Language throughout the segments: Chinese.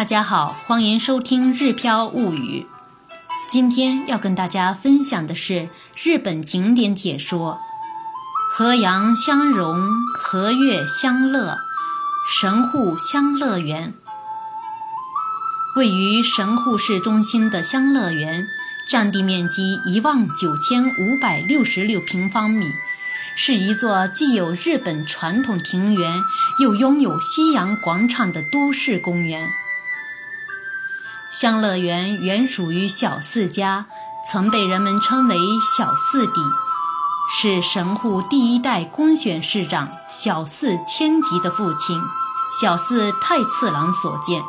大家好，欢迎收听《日飘物语》。今天要跟大家分享的是日本景点解说：河阳相融，和月相乐，神户相乐园。位于神户市中心的乡乐园，占地面积一万九千五百六十六平方米，是一座既有日本传统庭园，又拥有西洋广场的都市公园。香乐园原属于小四家，曾被人们称为小四邸，是神户第一代公选市长小四千吉的父亲小四太次郎所建。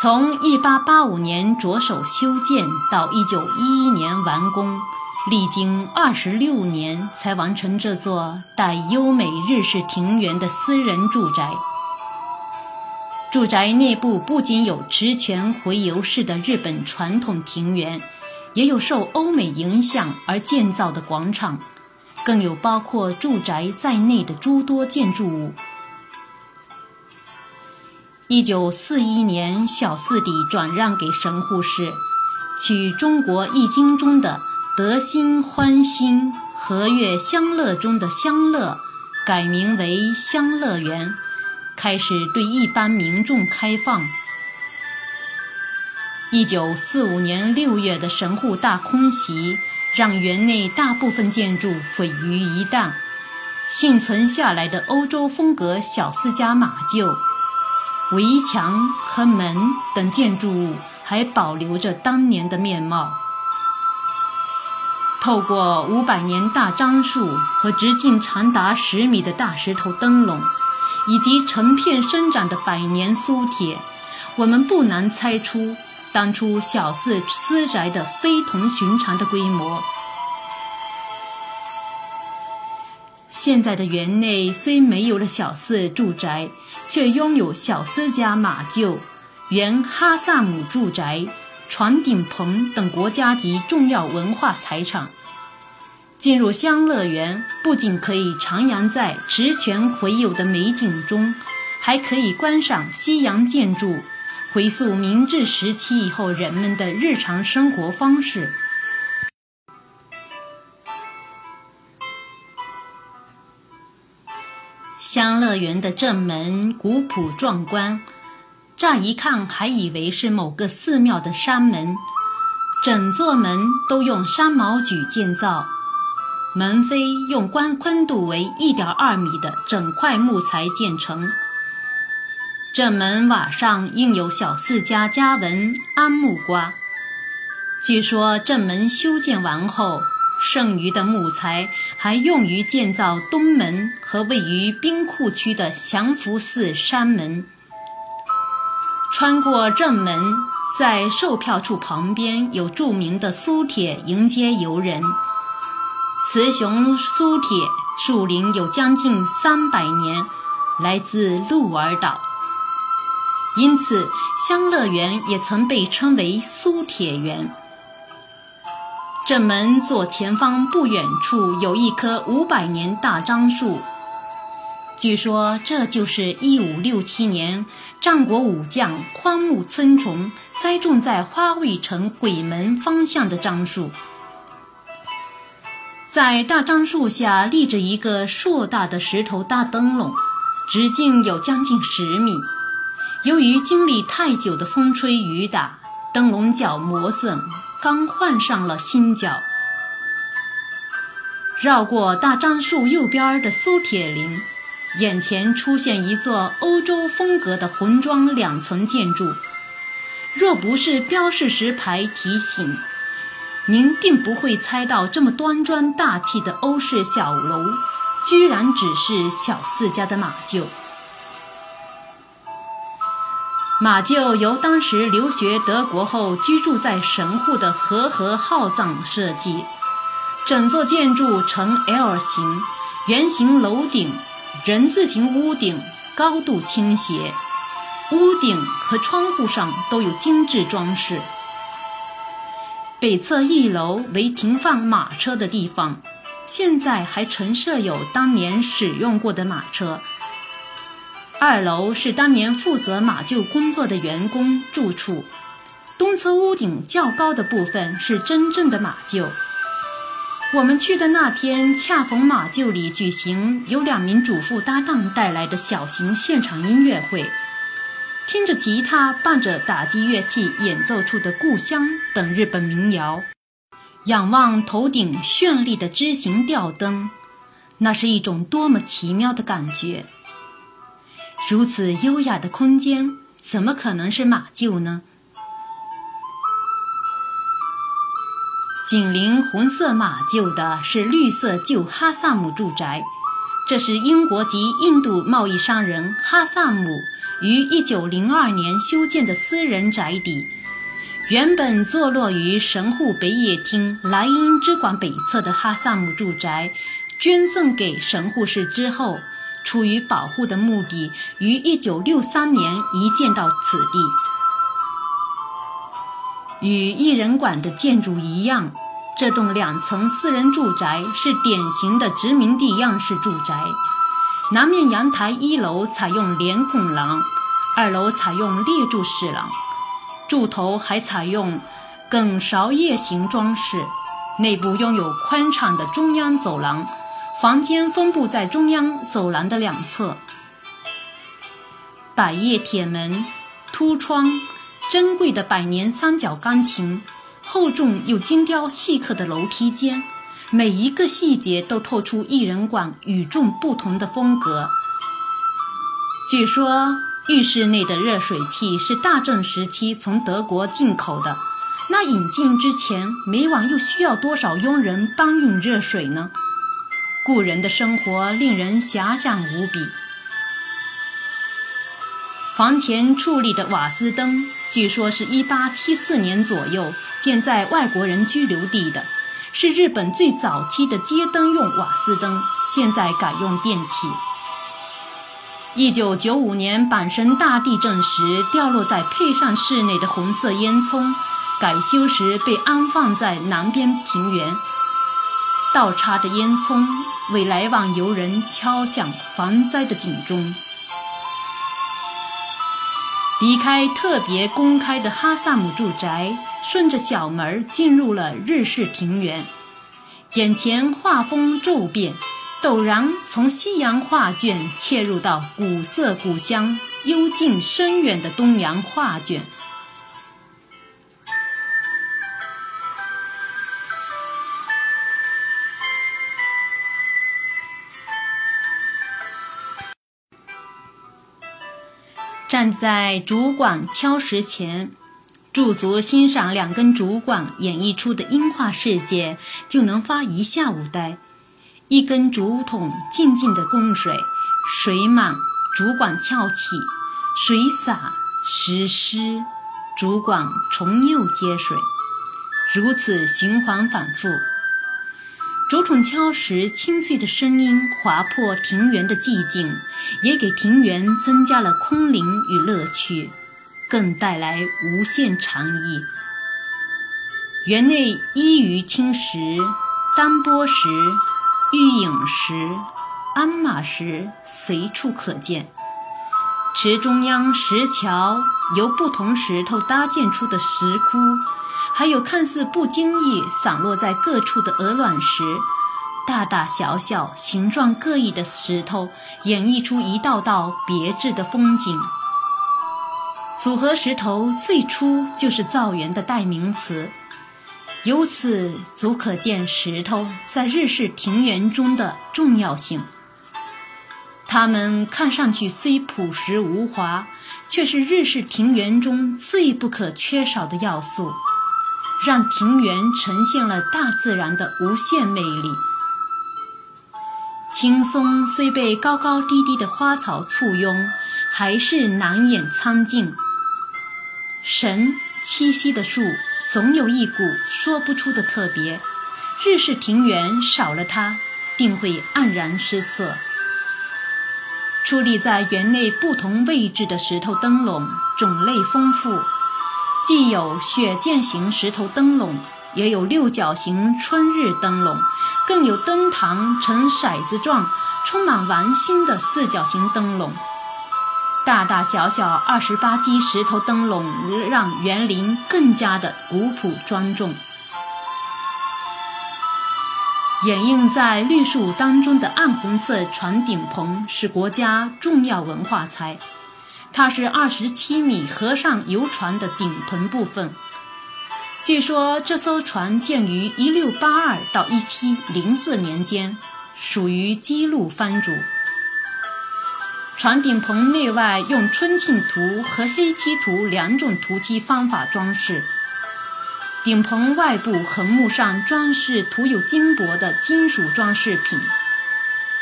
从1885年着手修建到1911年完工，历经26年才完成这座带优美日式庭园的私人住宅。住宅内部不仅有池泉回游式的日本传统庭园，也有受欧美影响而建造的广场，更有包括住宅在内的诸多建筑物。一九四一年，小四邸转让给神户市，取中国易经中的“德兴欢欣，和悦相乐”中的“相乐”，改名为相乐园。开始对一般民众开放。一九四五年六月的神户大空袭，让园内大部分建筑毁于一旦，幸存下来的欧洲风格小私家马厩、围墙和门等建筑物还保留着当年的面貌。透过五百年大樟树和直径长达十米的大石头灯笼。以及成片生长的百年苏铁，我们不难猜出当初小四私宅的非同寻常的规模。现在的园内虽没有了小四住宅，却拥有小四家马厩、原哈萨姆住宅、船顶棚等国家级重要文化财产。进入香乐园，不仅可以徜徉在池泉回游的美景中，还可以观赏西洋建筑，回溯明治时期以后人们的日常生活方式。香乐园的正门古朴壮观，乍一看还以为是某个寺庙的山门，整座门都用山毛榉建造。门扉用宽宽度为一点二米的整块木材建成，正门瓦上印有小四家家纹“安木瓜”。据说正门修建完后，剩余的木材还用于建造东门和位于兵库区的祥福寺山门。穿过正门，在售票处旁边有著名的苏铁迎接游人。雌雄苏铁树龄有将近三百年，来自鹿儿岛，因此香乐园也曾被称为苏铁园。正门左前方不远处有一棵五百年大樟树，据说这就是一五六七年战国武将宽木村重栽种在花卉城鬼门方向的樟树。在大樟树下立着一个硕大的石头大灯笼，直径有将近十米。由于经历太久的风吹雨打，灯笼角磨损，刚换上了新角。绕过大樟树右边的苏铁林，眼前出现一座欧洲风格的红砖两层建筑。若不是标示石牌提醒。您定不会猜到，这么端庄大气的欧式小楼，居然只是小四家的马厩。马厩由当时留学德国后居住在神户的和和浩藏设计，整座建筑呈 L 型，圆形楼顶，人字形屋顶，高度倾斜，屋顶和窗户上都有精致装饰。北侧一楼为停放马车的地方，现在还陈设有当年使用过的马车。二楼是当年负责马厩工作的员工住处，东侧屋顶较高的部分是真正的马厩。我们去的那天，恰逢马厩里举行由两名主妇搭档带来的小型现场音乐会，听着吉他伴着打击乐器演奏出的《故乡》等日本民谣，仰望头顶绚丽的枝形吊灯，那是一种多么奇妙的感觉！如此优雅的空间，怎么可能是马厩呢？紧邻红色马厩的是绿色旧哈萨姆住宅，这是英国及印度贸易商人哈萨姆于1902年修建的私人宅邸。原本坐落于神户北野町莱茵之馆北侧的哈萨姆住宅，捐赠给神户市之后，出于保护的目的，于1963年移建到此地。与艺人馆的建筑一样，这栋两层私人住宅是典型的殖民地样式住宅。南面阳台一楼采用连拱廊，二楼采用列柱式廊，柱头还采用梗勺叶形装饰。内部拥有宽敞的中央走廊，房间分布在中央走廊的两侧。百叶铁门，凸窗。珍贵的百年三角钢琴，厚重又精雕细刻的楼梯间，每一个细节都透出艺人馆与众不同的风格。据说浴室内的热水器是大正时期从德国进口的，那引进之前，每晚又需要多少佣人搬运热水呢？故人的生活令人遐想无比。房前矗立的瓦斯灯，据说是一八七四年左右建在外国人居留地的，是日本最早期的街灯用瓦斯灯，现在改用电器。一九九五年阪神大地震时掉落在配上室内的红色烟囱，改修时被安放在南边庭园，倒插着烟囱，为来往游人敲响防灾的警钟。离开特别公开的哈萨姆住宅，顺着小门进入了日式庭园。眼前画风骤变，陡然从西洋画卷切入到古色古香、幽静深远的东洋画卷。站在主管敲石前，驻足欣赏两根竹管演绎出的音画世界，就能发一下午呆。一根竹筒静静的供水，水满，竹管翘起；水洒，石湿，竹管重又接水，如此循环反复。竹筒敲时清脆的声音划破庭园的寂静，也给庭园增加了空灵与乐趣，更带来无限禅意。园内依于青石、丹波石、玉影石、鞍马石随处可见。池中央石桥由不同石头搭建出的石窟。还有看似不经意散落在各处的鹅卵石，大大小小、形状各异的石头，演绎出一道道别致的风景。组合石头最初就是造园的代名词，由此足可见石头在日式庭园中的重要性。它们看上去虽朴实无华，却是日式庭园中最不可缺少的要素。让庭园呈现了大自然的无限魅力。青松虽被高高低低的花草簇拥，还是难掩苍劲。神栖息的树总有一股说不出的特别，日式庭园少了它，定会黯然失色。矗立在园内不同位置的石头灯笼种类丰富。既有雪见型石头灯笼，也有六角形春日灯笼，更有灯堂呈骰子状、充满玩心的四角形灯笼。大大小小二十八基石头灯笼让园林更加的古朴庄重。掩映在绿树当中的暗红色船顶棚是国家重要文化财，它是二十七米河上游船的顶棚部分。据说这艘船建于一六八二到一七零四年间，属于基路藩主。船顶棚内外用春青涂和黑漆涂两种涂漆方法装饰。顶棚外部横木上装饰涂有金箔的金属装饰品，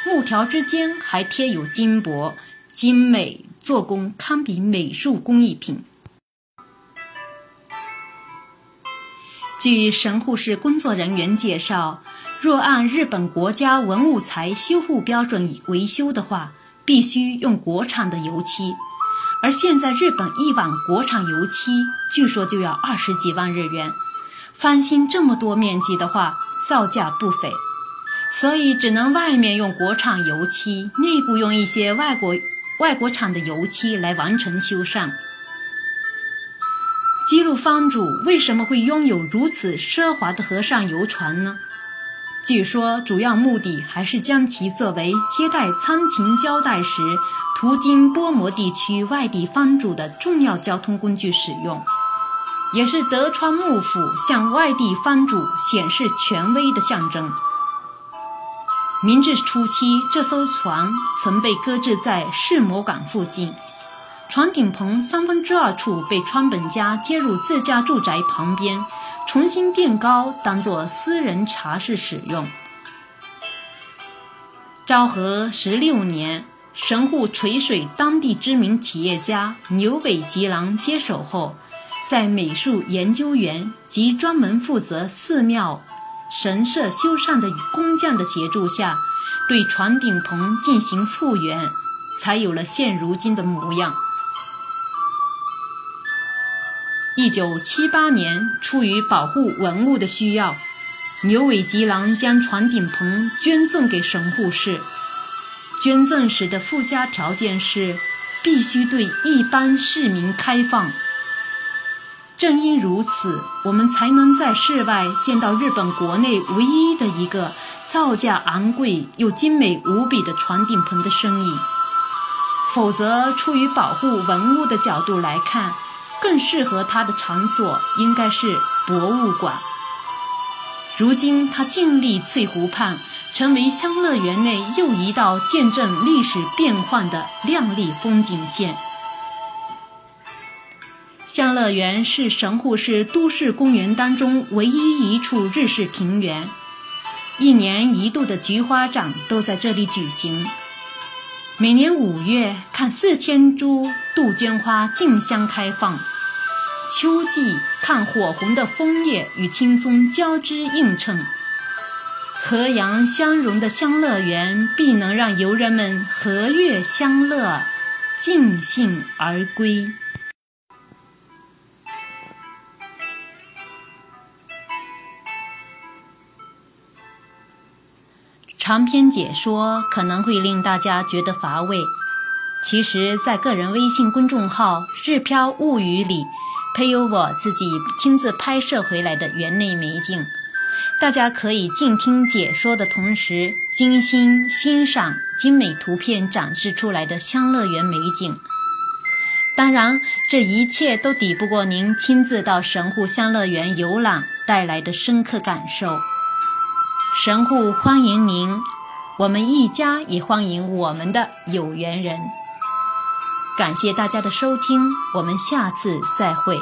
木条之间还贴有金箔，精美做工堪比美术工艺品。据神户市工作人员介绍，若按日本国家文物财修护标准维修的话，必须用国产的油漆，而现在日本一碗国产油漆据说就要二十几万日元。翻新这么多面积的话，造价不菲，所以只能外面用国产油漆，内部用一些外国外国产的油漆来完成修缮。基路方主为什么会拥有如此奢华的河上游船呢？据说主要目的还是将其作为接待参勤交代时途经波摩地区外地方主的重要交通工具使用。也是德川幕府向外地藩主显示权威的象征。明治初期，这艘船曾被搁置在世摩港附近，船顶棚三分之二处被川本家接入自家住宅旁边，重新垫高，当做私人茶室使用。昭和十六年，神户垂水当地知名企业家牛尾吉郎接手后。在美术研究员及专门负责寺庙、神社修缮的工匠的协助下，对船顶棚进行复原，才有了现如今的模样。一九七八年，出于保护文物的需要，牛尾吉郎将船顶棚捐赠给神户市。捐赠时的附加条件是，必须对一般市民开放。正因如此，我们才能在室外见到日本国内唯一的一个造价昂贵又精美无比的船顶棚的身影。否则，出于保护文物的角度来看，更适合它的场所应该是博物馆。如今，它静立翠湖畔，成为香乐园内又一道见证历史变幻的亮丽风景线。香乐园是神户市都市公园当中唯一一处日式庭园，一年一度的菊花展都在这里举行。每年五月，看四千株杜鹃花竞相开放；秋季看火红的枫叶与青松交织映衬。和阳相融的香乐园，必能让游人们和悦相乐，尽兴而归。长篇解说可能会令大家觉得乏味，其实，在个人微信公众号“日飘物语”里，配有我自己亲自拍摄回来的园内美景，大家可以静听解说的同时，精心欣赏精美图片展示出来的香乐园美景。当然，这一切都抵不过您亲自到神户香乐园游览带来的深刻感受。神户欢迎您，我们一家也欢迎我们的有缘人。感谢大家的收听，我们下次再会。